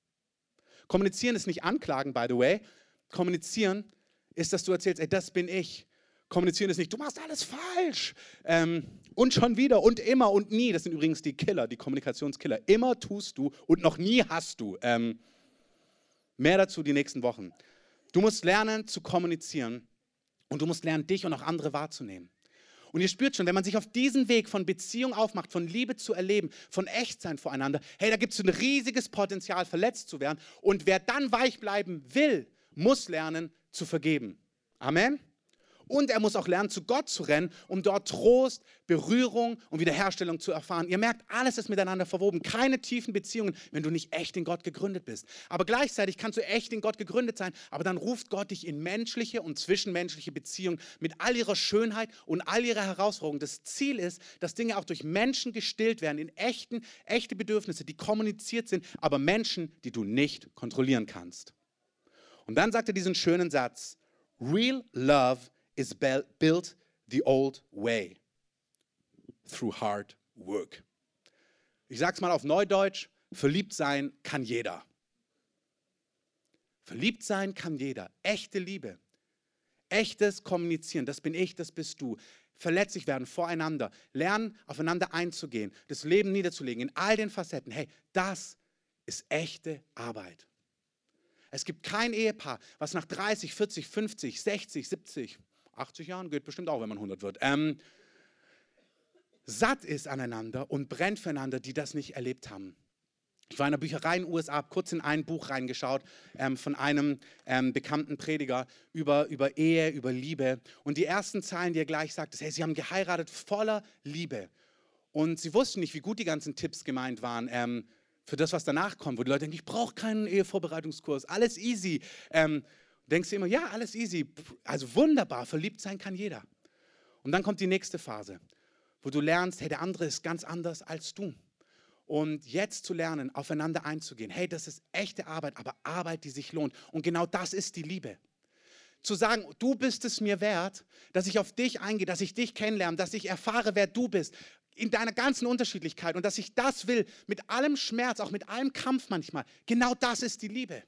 Kommunizieren ist nicht anklagen, by the way. Kommunizieren ist, dass du erzählst, ey, das bin ich. Kommunizieren ist nicht, du machst alles falsch. Ähm, und schon wieder und immer und nie. Das sind übrigens die Killer, die Kommunikationskiller. Immer tust du und noch nie hast du. Ähm, mehr dazu die nächsten Wochen. Du musst lernen zu kommunizieren und du musst lernen, dich und auch andere wahrzunehmen. Und ihr spürt schon, wenn man sich auf diesen Weg von Beziehung aufmacht, von Liebe zu erleben, von Echtsein voreinander, hey, da gibt es ein riesiges Potenzial, verletzt zu werden. Und wer dann weich bleiben will, muss lernen zu vergeben. Amen. Und er muss auch lernen, zu Gott zu rennen, um dort Trost, Berührung und Wiederherstellung zu erfahren. Ihr merkt, alles ist miteinander verwoben. Keine tiefen Beziehungen, wenn du nicht echt in Gott gegründet bist. Aber gleichzeitig kannst du echt in Gott gegründet sein, aber dann ruft Gott dich in menschliche und zwischenmenschliche Beziehungen mit all ihrer Schönheit und all ihrer Herausforderungen. Das Ziel ist, dass Dinge auch durch Menschen gestillt werden, in echten, echte Bedürfnisse, die kommuniziert sind, aber Menschen, die du nicht kontrollieren kannst. Und dann sagt er diesen schönen Satz, Real love is built the old way through hard work. Ich sage es mal auf Neudeutsch, verliebt sein kann jeder. Verliebt sein kann jeder. Echte Liebe. Echtes Kommunizieren, das bin ich, das bist du. Verletzlich werden voreinander, lernen, aufeinander einzugehen, das Leben niederzulegen in all den Facetten. Hey, das ist echte Arbeit. Es gibt kein Ehepaar, was nach 30, 40, 50, 60, 70, 80 Jahren, geht bestimmt auch, wenn man 100 wird, ähm, satt ist aneinander und brennt füreinander, die das nicht erlebt haben. Ich war in der Bücherei in den USA, habe kurz in ein Buch reingeschaut ähm, von einem ähm, bekannten Prediger über, über Ehe, über Liebe. Und die ersten Zeilen, die er gleich sagt, ist, hey, sie haben geheiratet voller Liebe. Und sie wussten nicht, wie gut die ganzen Tipps gemeint waren ähm, für das, was danach kommt, wo die Leute denken, ich brauche keinen Ehevorbereitungskurs, alles easy. Denkst du immer, ja, alles easy, also wunderbar, verliebt sein kann jeder. Und dann kommt die nächste Phase, wo du lernst, hey, der andere ist ganz anders als du. Und jetzt zu lernen, aufeinander einzugehen, hey, das ist echte Arbeit, aber Arbeit, die sich lohnt. Und genau das ist die Liebe. Zu sagen, du bist es mir wert, dass ich auf dich eingehe, dass ich dich kennenlerne, dass ich erfahre, wer du bist, in deiner ganzen Unterschiedlichkeit und dass ich das will, mit allem Schmerz, auch mit allem Kampf manchmal. Genau das ist die Liebe.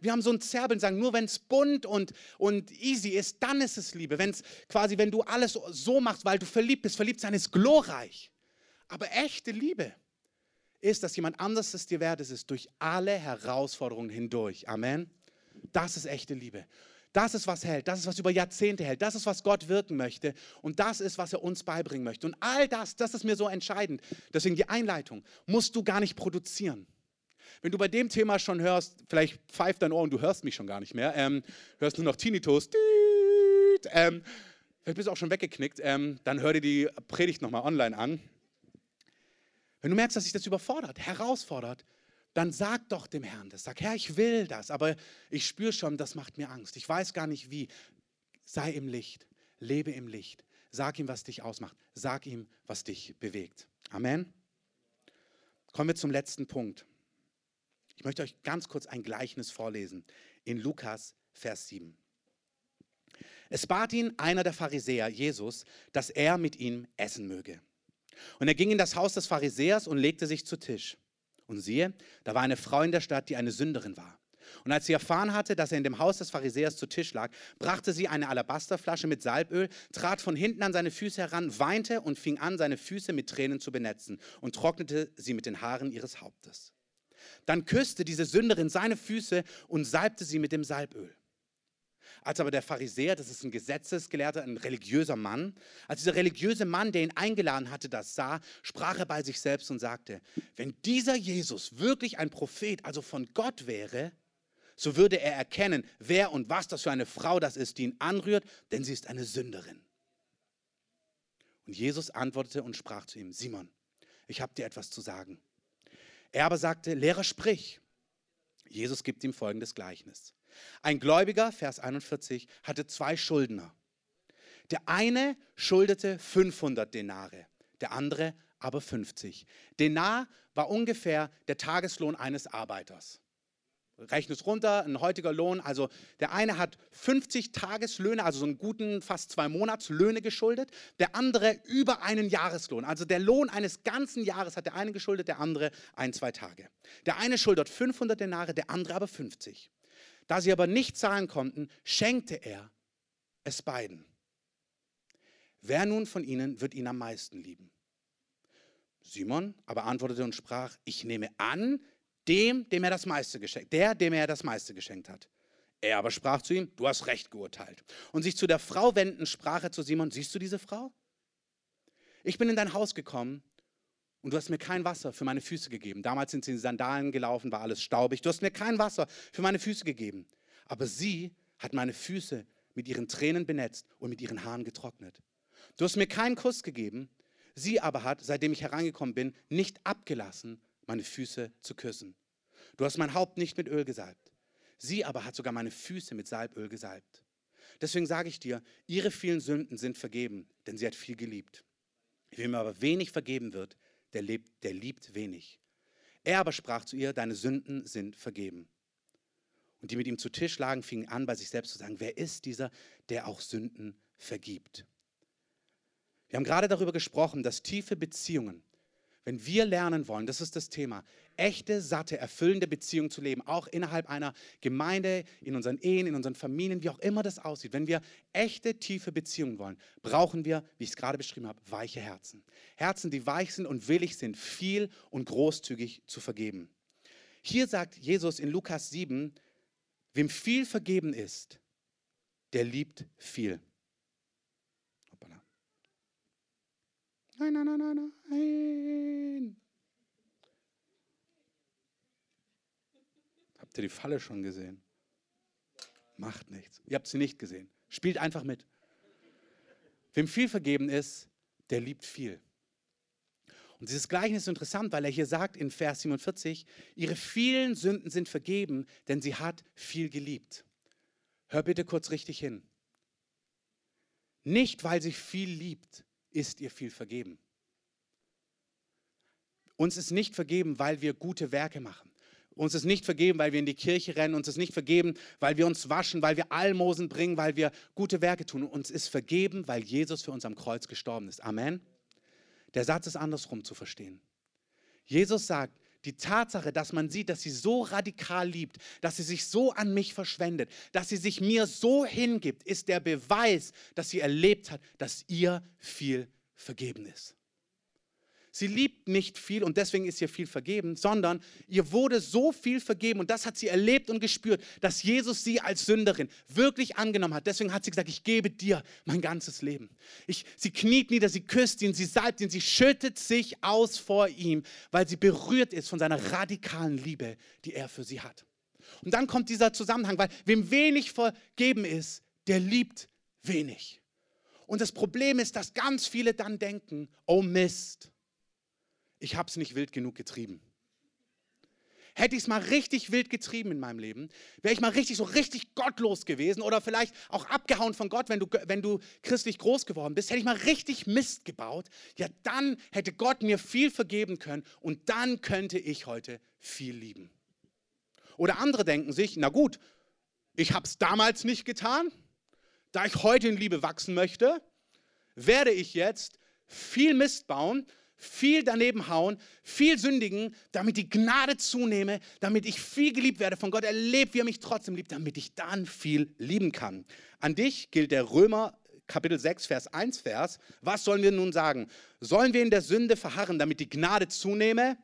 Wir haben so ein Zerbeln, sagen, nur wenn es bunt und, und easy ist, dann ist es Liebe. Wenn es quasi, wenn du alles so machst, weil du verliebt bist, verliebt sein ist glorreich. Aber echte Liebe ist, dass jemand anderes es dir wert ist, durch alle Herausforderungen hindurch. Amen. Das ist echte Liebe. Das ist, was hält. Das ist, was über Jahrzehnte hält. Das ist, was Gott wirken möchte. Und das ist, was er uns beibringen möchte. Und all das, das ist mir so entscheidend. Deswegen die Einleitung musst du gar nicht produzieren. Wenn du bei dem Thema schon hörst, vielleicht pfeift dein Ohr und du hörst mich schon gar nicht mehr, ähm, hörst nur noch Tinnitus, ähm, vielleicht bist du auch schon weggeknickt, ähm, dann hör dir die Predigt nochmal online an. Wenn du merkst, dass sich das überfordert, herausfordert, dann sag doch dem Herrn das. Sag, Herr, ich will das, aber ich spüre schon, das macht mir Angst. Ich weiß gar nicht wie. Sei im Licht, lebe im Licht. Sag ihm, was dich ausmacht. Sag ihm, was dich bewegt. Amen. Kommen wir zum letzten Punkt. Ich möchte euch ganz kurz ein Gleichnis vorlesen in Lukas, Vers 7. Es bat ihn einer der Pharisäer, Jesus, dass er mit ihm essen möge. Und er ging in das Haus des Pharisäers und legte sich zu Tisch. Und siehe, da war eine Frau in der Stadt, die eine Sünderin war. Und als sie erfahren hatte, dass er in dem Haus des Pharisäers zu Tisch lag, brachte sie eine Alabasterflasche mit Salböl, trat von hinten an seine Füße heran, weinte und fing an, seine Füße mit Tränen zu benetzen und trocknete sie mit den Haaren ihres Hauptes. Dann küsste diese Sünderin seine Füße und salbte sie mit dem Salböl. Als aber der Pharisäer, das ist ein Gesetzesgelehrter, ein religiöser Mann, als dieser religiöse Mann, der ihn eingeladen hatte, das sah, sprach er bei sich selbst und sagte, wenn dieser Jesus wirklich ein Prophet, also von Gott wäre, so würde er erkennen, wer und was das für eine Frau das ist, die ihn anrührt, denn sie ist eine Sünderin. Und Jesus antwortete und sprach zu ihm, Simon, ich habe dir etwas zu sagen. Er aber sagte, Lehrer, sprich. Jesus gibt ihm folgendes Gleichnis. Ein Gläubiger, Vers 41, hatte zwei Schuldner. Der eine schuldete 500 Denare, der andere aber 50. Denar war ungefähr der Tageslohn eines Arbeiters. Rechne es runter, ein heutiger Lohn. Also der eine hat 50 Tageslöhne, also so einen guten fast zwei Monatslöhne geschuldet. Der andere über einen Jahreslohn. Also der Lohn eines ganzen Jahres hat der eine geschuldet, der andere ein, zwei Tage. Der eine schuldet 500 Denare, der andere aber 50. Da sie aber nicht zahlen konnten, schenkte er es beiden. Wer nun von ihnen wird ihn am meisten lieben? Simon aber antwortete und sprach, ich nehme an, dem, dem er das meiste geschenkt, der, dem er das meiste geschenkt hat. Er aber sprach zu ihm, du hast recht geurteilt. Und sich zu der Frau wendend, sprach er zu Simon, siehst du diese Frau? Ich bin in dein Haus gekommen und du hast mir kein Wasser für meine Füße gegeben. Damals sind sie in Sandalen gelaufen, war alles staubig. Du hast mir kein Wasser für meine Füße gegeben. Aber sie hat meine Füße mit ihren Tränen benetzt und mit ihren Haaren getrocknet. Du hast mir keinen Kuss gegeben. Sie aber hat, seitdem ich herangekommen bin, nicht abgelassen, meine Füße zu küssen. Du hast mein Haupt nicht mit Öl gesalbt. Sie aber hat sogar meine Füße mit Salböl gesalbt. Deswegen sage ich dir, ihre vielen Sünden sind vergeben, denn sie hat viel geliebt. Wem aber wenig vergeben wird, der, lebt, der liebt wenig. Er aber sprach zu ihr, deine Sünden sind vergeben. Und die mit ihm zu Tisch lagen, fingen an, bei sich selbst zu sagen, wer ist dieser, der auch Sünden vergibt? Wir haben gerade darüber gesprochen, dass tiefe Beziehungen wenn wir lernen wollen, das ist das Thema, echte, satte, erfüllende Beziehungen zu leben, auch innerhalb einer Gemeinde, in unseren Ehen, in unseren Familien, wie auch immer das aussieht, wenn wir echte, tiefe Beziehungen wollen, brauchen wir, wie ich es gerade beschrieben habe, weiche Herzen. Herzen, die weich sind und willig sind, viel und großzügig zu vergeben. Hier sagt Jesus in Lukas 7, wem viel vergeben ist, der liebt viel. Nein, nein, nein, nein, nein. Habt ihr die Falle schon gesehen? Macht nichts. Ihr habt sie nicht gesehen. Spielt einfach mit. Wem viel vergeben ist, der liebt viel. Und dieses Gleichnis ist interessant, weil er hier sagt in Vers 47, ihre vielen Sünden sind vergeben, denn sie hat viel geliebt. Hör bitte kurz richtig hin. Nicht, weil sie viel liebt, ist ihr viel vergeben. Uns ist nicht vergeben, weil wir gute Werke machen. Uns ist nicht vergeben, weil wir in die Kirche rennen. Uns ist nicht vergeben, weil wir uns waschen, weil wir Almosen bringen, weil wir gute Werke tun. Uns ist vergeben, weil Jesus für uns am Kreuz gestorben ist. Amen. Der Satz ist andersrum zu verstehen. Jesus sagt, die Tatsache, dass man sieht, dass sie so radikal liebt, dass sie sich so an mich verschwendet, dass sie sich mir so hingibt, ist der Beweis, dass sie erlebt hat, dass ihr viel vergeben ist. Sie liebt nicht viel und deswegen ist ihr viel vergeben, sondern ihr wurde so viel vergeben und das hat sie erlebt und gespürt, dass Jesus sie als Sünderin wirklich angenommen hat. Deswegen hat sie gesagt, ich gebe dir mein ganzes Leben. Ich, sie kniet nieder, sie küsst ihn, sie salbt ihn, sie schüttet sich aus vor ihm, weil sie berührt ist von seiner radikalen Liebe, die er für sie hat. Und dann kommt dieser Zusammenhang, weil wem wenig vergeben ist, der liebt wenig. Und das Problem ist, dass ganz viele dann denken, oh Mist, ich habe es nicht wild genug getrieben. Hätte ich es mal richtig wild getrieben in meinem Leben, wäre ich mal richtig so richtig gottlos gewesen oder vielleicht auch abgehauen von Gott, wenn du, wenn du christlich groß geworden bist, hätte ich mal richtig Mist gebaut, ja dann hätte Gott mir viel vergeben können und dann könnte ich heute viel lieben. Oder andere denken sich, na gut, ich habe es damals nicht getan, da ich heute in Liebe wachsen möchte, werde ich jetzt viel Mist bauen, viel daneben hauen, viel sündigen, damit die Gnade zunehme, damit ich viel geliebt werde von Gott, erlebt, wie er mich trotzdem liebt, damit ich dann viel lieben kann. An dich gilt der Römer Kapitel 6, Vers 1 Vers. Was sollen wir nun sagen? Sollen wir in der Sünde verharren, damit die Gnade zunehme?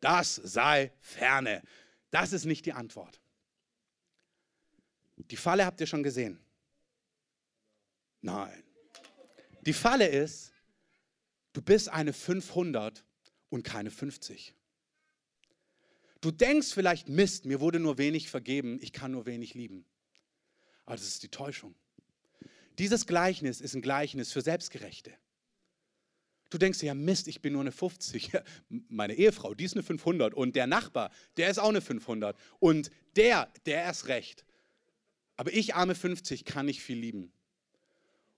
Das sei ferne. Das ist nicht die Antwort. Die Falle habt ihr schon gesehen. Nein. Die Falle ist, Du bist eine 500 und keine 50. Du denkst vielleicht, Mist, mir wurde nur wenig vergeben, ich kann nur wenig lieben. Aber das ist die Täuschung. Dieses Gleichnis ist ein Gleichnis für Selbstgerechte. Du denkst ja, Mist, ich bin nur eine 50. [LAUGHS] Meine Ehefrau, die ist eine 500 und der Nachbar, der ist auch eine 500 und der, der ist recht. Aber ich, arme 50, kann nicht viel lieben.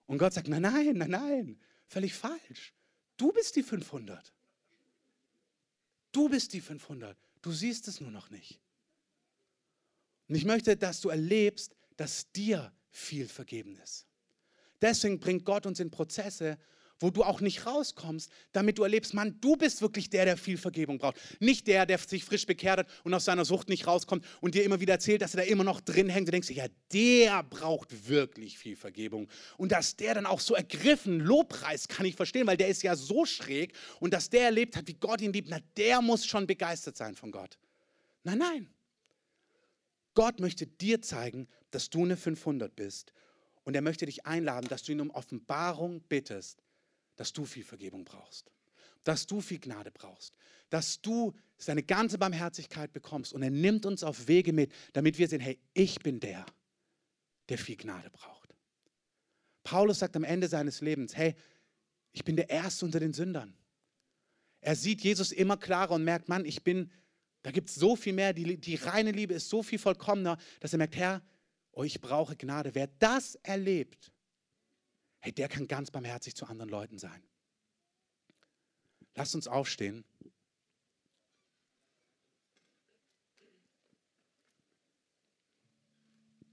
Und Gott sagt, nein, nein, nein, nein, völlig falsch. Du bist die 500. Du bist die 500. Du siehst es nur noch nicht. Und ich möchte, dass du erlebst, dass dir viel vergeben ist. Deswegen bringt Gott uns in Prozesse, wo du auch nicht rauskommst, damit du erlebst, Mann, du bist wirklich der, der viel Vergebung braucht. Nicht der, der sich frisch bekehrt hat und aus seiner Sucht nicht rauskommt und dir immer wieder erzählt, dass er da immer noch drin hängt. Du denkst, ja, der braucht wirklich viel Vergebung. Und dass der dann auch so ergriffen, Lobpreis, kann ich verstehen, weil der ist ja so schräg. Und dass der erlebt hat, wie Gott ihn liebt, na, der muss schon begeistert sein von Gott. Nein, nein. Gott möchte dir zeigen, dass du eine 500 bist. Und er möchte dich einladen, dass du ihn um Offenbarung bittest, dass du viel Vergebung brauchst, dass du viel Gnade brauchst, dass du seine ganze Barmherzigkeit bekommst. Und er nimmt uns auf Wege mit, damit wir sehen, hey, ich bin der, der viel Gnade braucht. Paulus sagt am Ende seines Lebens, hey, ich bin der Erste unter den Sündern. Er sieht Jesus immer klarer und merkt, Mann, ich bin, da gibt es so viel mehr, die, die reine Liebe ist so viel vollkommener, dass er merkt, Herr, oh, ich brauche Gnade. Wer das erlebt, hey, der kann ganz barmherzig zu anderen Leuten sein. Lasst uns aufstehen.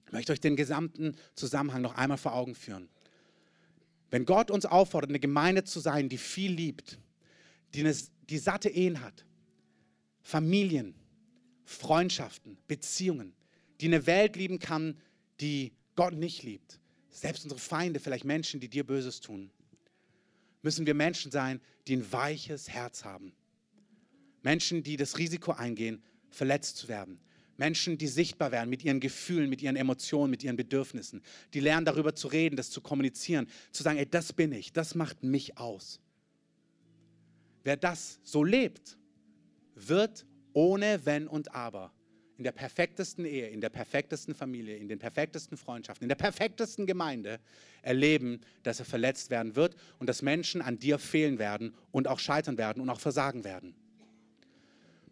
Ich möchte euch den gesamten Zusammenhang noch einmal vor Augen führen. Wenn Gott uns auffordert, eine Gemeinde zu sein, die viel liebt, die, eine, die satte Ehen hat, Familien, Freundschaften, Beziehungen, die eine Welt lieben kann, die Gott nicht liebt, selbst unsere Feinde, vielleicht Menschen, die dir Böses tun, müssen wir Menschen sein, die ein weiches Herz haben. Menschen, die das Risiko eingehen, verletzt zu werden. Menschen, die sichtbar werden mit ihren Gefühlen, mit ihren Emotionen, mit ihren Bedürfnissen. Die lernen darüber zu reden, das zu kommunizieren, zu sagen, ey, das bin ich, das macht mich aus. Wer das so lebt, wird ohne Wenn und Aber in der perfektesten Ehe, in der perfektesten Familie, in den perfektesten Freundschaften, in der perfektesten Gemeinde erleben, dass er verletzt werden wird und dass Menschen an dir fehlen werden und auch scheitern werden und auch versagen werden.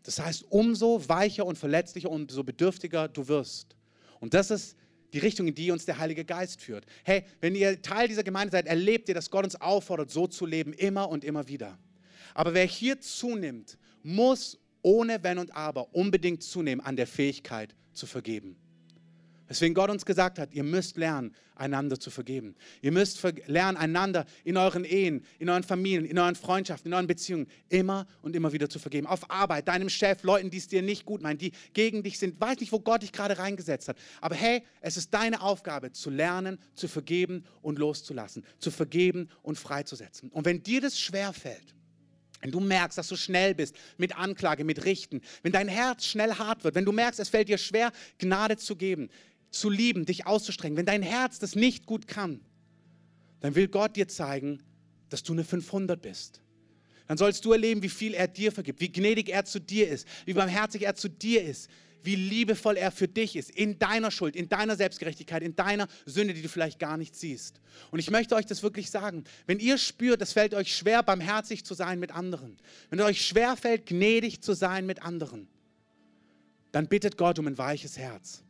Das heißt, umso weicher und verletzlicher und so bedürftiger du wirst. Und das ist die Richtung, in die uns der Heilige Geist führt. Hey, wenn ihr Teil dieser Gemeinde seid, erlebt ihr, dass Gott uns auffordert, so zu leben, immer und immer wieder. Aber wer hier zunimmt, muss ohne Wenn und Aber unbedingt zunehmen an der Fähigkeit zu vergeben. Weswegen Gott uns gesagt hat, ihr müsst lernen, einander zu vergeben. Ihr müsst lernen, einander in euren Ehen, in euren Familien, in euren Freundschaften, in euren Beziehungen immer und immer wieder zu vergeben. Auf Arbeit, deinem Chef, Leuten, die es dir nicht gut meinen, die gegen dich sind. Weiß nicht, wo Gott dich gerade reingesetzt hat. Aber hey, es ist deine Aufgabe, zu lernen, zu vergeben und loszulassen. Zu vergeben und freizusetzen. Und wenn dir das schwerfällt, wenn du merkst, dass du schnell bist mit Anklage, mit Richten, wenn dein Herz schnell hart wird, wenn du merkst, es fällt dir schwer, Gnade zu geben, zu lieben, dich auszustrengen, wenn dein Herz das nicht gut kann, dann will Gott dir zeigen, dass du eine 500 bist. Dann sollst du erleben, wie viel er dir vergibt, wie gnädig er zu dir ist, wie barmherzig er zu dir ist, wie liebevoll er für dich ist, in deiner Schuld, in deiner Selbstgerechtigkeit, in deiner Sünde, die du vielleicht gar nicht siehst. Und ich möchte euch das wirklich sagen. Wenn ihr spürt, es fällt euch schwer, barmherzig zu sein mit anderen, wenn es euch schwer fällt, gnädig zu sein mit anderen, dann bittet Gott um ein weiches Herz.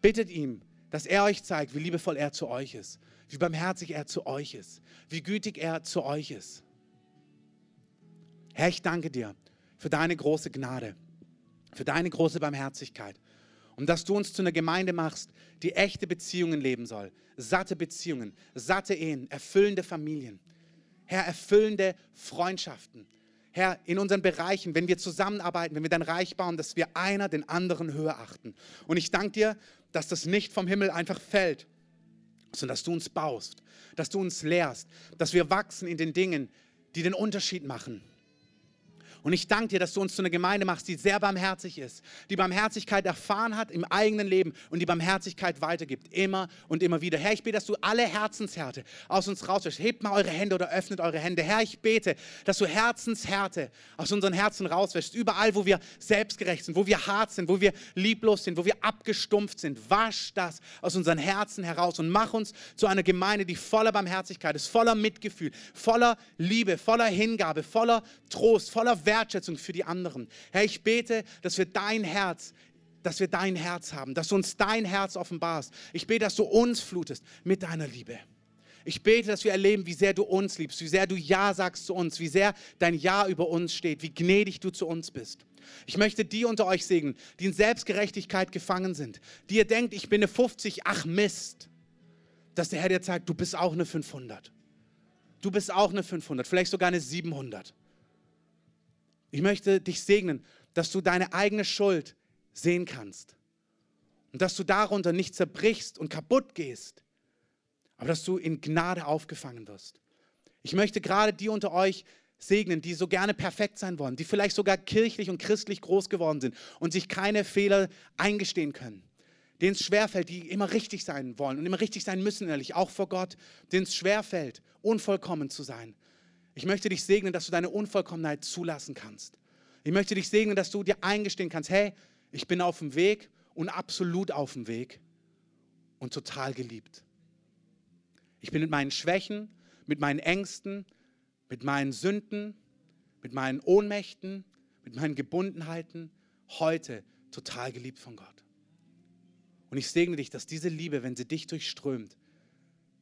Bittet ihm, dass er euch zeigt, wie liebevoll er zu euch ist, wie barmherzig er zu euch ist, wie gütig er zu euch ist. Herr, ich danke dir für deine große Gnade für deine große Barmherzigkeit und dass du uns zu einer Gemeinde machst, die echte Beziehungen leben soll. Satte Beziehungen, satte Ehen, erfüllende Familien. Herr, erfüllende Freundschaften. Herr, in unseren Bereichen, wenn wir zusammenarbeiten, wenn wir dein Reich bauen, dass wir einer den anderen höher achten. Und ich danke dir, dass das nicht vom Himmel einfach fällt, sondern dass du uns baust, dass du uns lehrst, dass wir wachsen in den Dingen, die den Unterschied machen. Und ich danke dir, dass du uns zu einer Gemeinde machst, die sehr barmherzig ist, die Barmherzigkeit erfahren hat im eigenen Leben und die Barmherzigkeit weitergibt, immer und immer wieder. Herr, ich bete, dass du alle Herzenshärte aus uns rauswäschst. Hebt mal eure Hände oder öffnet eure Hände. Herr, ich bete, dass du Herzenshärte aus unseren Herzen rauswäschst. Überall, wo wir selbstgerecht sind, wo wir hart sind, wo wir lieblos sind, wo wir abgestumpft sind. Wasch das aus unseren Herzen heraus und mach uns zu einer Gemeinde, die voller Barmherzigkeit ist, voller Mitgefühl, voller Liebe, voller Hingabe, voller Trost, voller Wertschätzung für die anderen. Herr, ich bete, dass wir dein Herz dass wir dein Herz haben, dass du uns dein Herz offenbarst. Ich bete, dass du uns flutest mit deiner Liebe. Ich bete, dass wir erleben, wie sehr du uns liebst, wie sehr du Ja sagst zu uns, wie sehr dein Ja über uns steht, wie gnädig du zu uns bist. Ich möchte die unter euch segnen, die in Selbstgerechtigkeit gefangen sind, die ihr denkt, ich bin eine 50, ach Mist, dass der Herr dir zeigt, du bist auch eine 500. Du bist auch eine 500, vielleicht sogar eine 700. Ich möchte dich segnen, dass du deine eigene Schuld sehen kannst und dass du darunter nicht zerbrichst und kaputt gehst, aber dass du in Gnade aufgefangen wirst. Ich möchte gerade die unter euch segnen, die so gerne perfekt sein wollen, die vielleicht sogar kirchlich und christlich groß geworden sind und sich keine Fehler eingestehen können, denen es schwerfällt, die immer richtig sein wollen und immer richtig sein müssen, ehrlich, auch vor Gott, denen es schwerfällt, unvollkommen zu sein. Ich möchte dich segnen, dass du deine Unvollkommenheit zulassen kannst. Ich möchte dich segnen, dass du dir eingestehen kannst, hey, ich bin auf dem Weg und absolut auf dem Weg und total geliebt. Ich bin mit meinen Schwächen, mit meinen Ängsten, mit meinen Sünden, mit meinen Ohnmächten, mit meinen Gebundenheiten heute total geliebt von Gott. Und ich segne dich, dass diese Liebe, wenn sie dich durchströmt,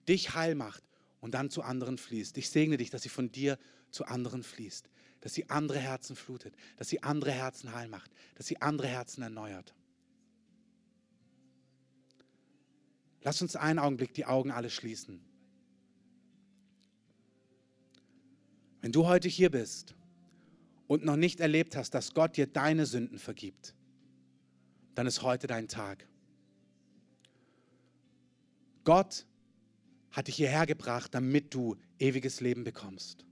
dich heil macht und dann zu anderen fließt. Ich segne dich, dass sie von dir zu anderen fließt, dass sie andere Herzen flutet, dass sie andere Herzen heil macht, dass sie andere Herzen erneuert. Lass uns einen Augenblick die Augen alle schließen. Wenn du heute hier bist und noch nicht erlebt hast, dass Gott dir deine Sünden vergibt, dann ist heute dein Tag. Gott hat dich hierher gebracht, damit du ewiges Leben bekommst.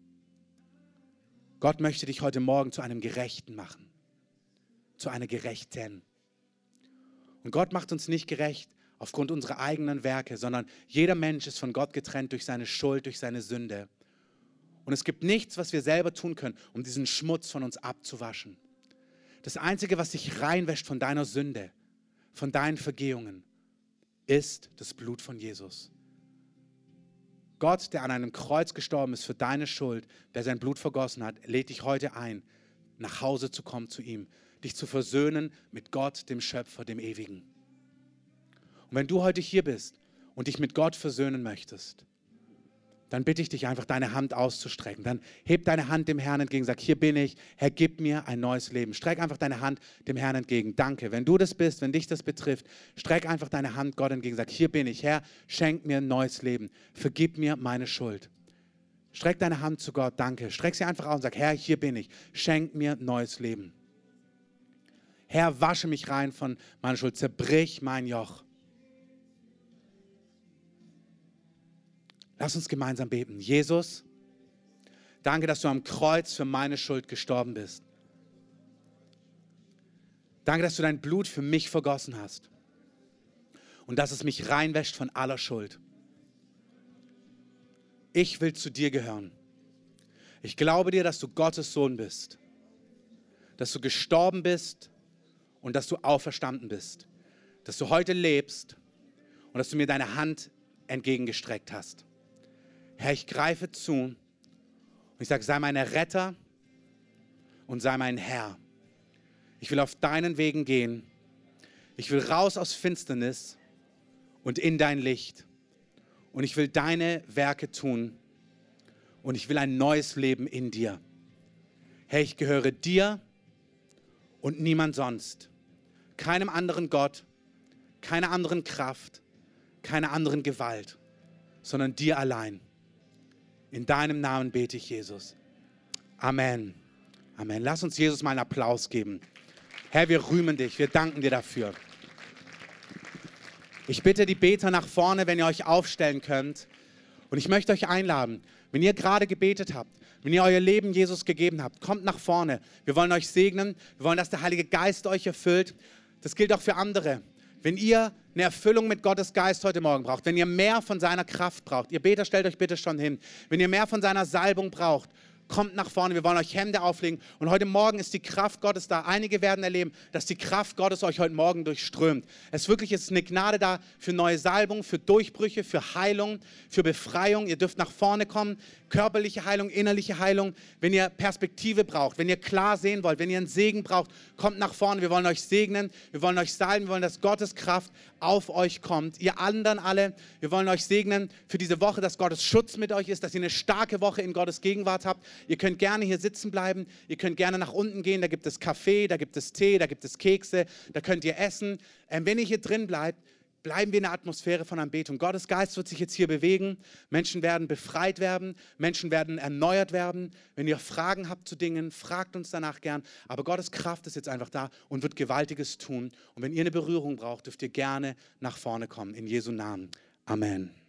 Gott möchte dich heute Morgen zu einem Gerechten machen, zu einer Gerechten. Und Gott macht uns nicht gerecht aufgrund unserer eigenen Werke, sondern jeder Mensch ist von Gott getrennt durch seine Schuld, durch seine Sünde. Und es gibt nichts, was wir selber tun können, um diesen Schmutz von uns abzuwaschen. Das Einzige, was dich reinwäscht von deiner Sünde, von deinen Vergehungen, ist das Blut von Jesus. Gott, der an einem Kreuz gestorben ist für deine Schuld, der sein Blut vergossen hat, lädt dich heute ein, nach Hause zu kommen zu ihm, dich zu versöhnen mit Gott, dem Schöpfer, dem Ewigen. Und wenn du heute hier bist und dich mit Gott versöhnen möchtest, dann bitte ich dich einfach, deine Hand auszustrecken. Dann heb deine Hand dem Herrn entgegen, sag, hier bin ich, Herr, gib mir ein neues Leben. Streck einfach deine Hand dem Herrn entgegen. Danke. Wenn du das bist, wenn dich das betrifft, streck einfach deine Hand Gott entgegen, sag, hier bin ich, Herr, schenk mir ein neues Leben. Vergib mir meine Schuld. Streck deine Hand zu Gott, danke. Streck sie einfach aus und sag, Herr, hier bin ich, schenk mir ein neues Leben. Herr, wasche mich rein von meiner Schuld, zerbrich mein Joch. Lass uns gemeinsam beten. Jesus, danke, dass du am Kreuz für meine Schuld gestorben bist. Danke, dass du dein Blut für mich vergossen hast und dass es mich reinwäscht von aller Schuld. Ich will zu dir gehören. Ich glaube dir, dass du Gottes Sohn bist, dass du gestorben bist und dass du auferstanden bist, dass du heute lebst und dass du mir deine Hand entgegengestreckt hast. Herr, ich greife zu und ich sage, sei mein Retter und sei mein Herr. Ich will auf deinen Wegen gehen. Ich will raus aus Finsternis und in dein Licht. Und ich will deine Werke tun. Und ich will ein neues Leben in dir. Herr, ich gehöre dir und niemand sonst. Keinem anderen Gott, keiner anderen Kraft, keiner anderen Gewalt, sondern dir allein. In deinem Namen bete ich, Jesus. Amen. Amen. Lass uns Jesus mal einen Applaus geben. Herr, wir rühmen dich. Wir danken dir dafür. Ich bitte die Beter nach vorne, wenn ihr euch aufstellen könnt. Und ich möchte euch einladen, wenn ihr gerade gebetet habt, wenn ihr euer Leben Jesus gegeben habt, kommt nach vorne. Wir wollen euch segnen. Wir wollen, dass der Heilige Geist euch erfüllt. Das gilt auch für andere. Wenn ihr eine Erfüllung mit Gottes Geist heute Morgen braucht, wenn ihr mehr von seiner Kraft braucht, ihr Beter, stellt euch bitte schon hin. Wenn ihr mehr von seiner Salbung braucht, kommt nach vorne. Wir wollen euch Hände auflegen. Und heute Morgen ist die Kraft Gottes da. Einige werden erleben, dass die Kraft Gottes euch heute Morgen durchströmt. Es wirklich ist eine Gnade da für neue Salbung, für Durchbrüche, für Heilung, für Befreiung. Ihr dürft nach vorne kommen. Körperliche Heilung, innerliche Heilung. Wenn ihr Perspektive braucht, wenn ihr klar sehen wollt, wenn ihr einen Segen braucht, kommt nach vorne. Wir wollen euch segnen. Wir wollen euch salben. Wir wollen, dass Gottes Kraft auf euch kommt. Ihr anderen alle, wir wollen euch segnen für diese Woche, dass Gottes Schutz mit euch ist, dass ihr eine starke Woche in Gottes Gegenwart habt. Ihr könnt gerne hier sitzen bleiben. Ihr könnt gerne nach unten gehen. Da gibt es Kaffee, da gibt es Tee, da gibt es Kekse, da könnt ihr essen. Ähm, wenn ihr hier drin bleibt, bleiben wir in der Atmosphäre von Anbetung. Gottes Geist wird sich jetzt hier bewegen. Menschen werden befreit werden. Menschen werden erneuert werden. Wenn ihr Fragen habt zu Dingen, fragt uns danach gern. Aber Gottes Kraft ist jetzt einfach da und wird Gewaltiges tun. Und wenn ihr eine Berührung braucht, dürft ihr gerne nach vorne kommen. In Jesu Namen. Amen.